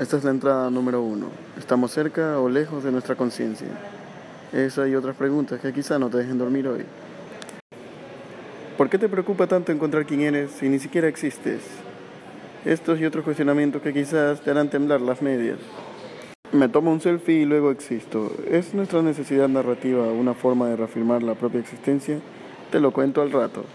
Esta es la entrada número uno. ¿Estamos cerca o lejos de nuestra conciencia? Esa y otras preguntas que quizá no te dejen dormir hoy. ¿Por qué te preocupa tanto encontrar quién eres si ni siquiera existes? Estos y otros cuestionamientos que quizás te harán temblar las medias. Me tomo un selfie y luego existo. ¿Es nuestra necesidad narrativa una forma de reafirmar la propia existencia? Te lo cuento al rato.